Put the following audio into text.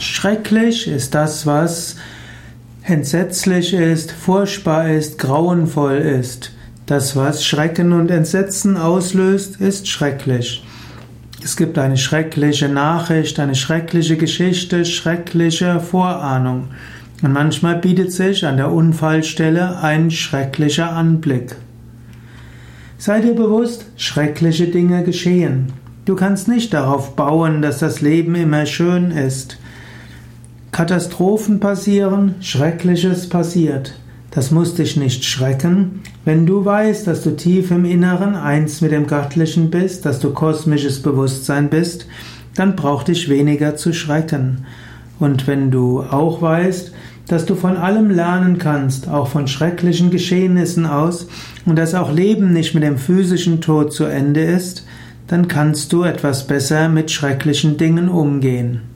Schrecklich ist das, was entsetzlich ist, furchtbar ist, grauenvoll ist. Das, was Schrecken und Entsetzen auslöst, ist schrecklich. Es gibt eine schreckliche Nachricht, eine schreckliche Geschichte, schreckliche Vorahnung. Und manchmal bietet sich an der Unfallstelle ein schrecklicher Anblick. Sei dir bewusst, schreckliche Dinge geschehen. Du kannst nicht darauf bauen, dass das Leben immer schön ist. Katastrophen passieren, Schreckliches passiert. Das muss dich nicht schrecken, wenn du weißt, dass du tief im Inneren eins mit dem Göttlichen bist, dass du kosmisches Bewusstsein bist, dann braucht dich weniger zu schrecken. Und wenn du auch weißt, dass du von allem lernen kannst, auch von schrecklichen Geschehnissen aus, und dass auch Leben nicht mit dem physischen Tod zu Ende ist, dann kannst du etwas besser mit schrecklichen Dingen umgehen.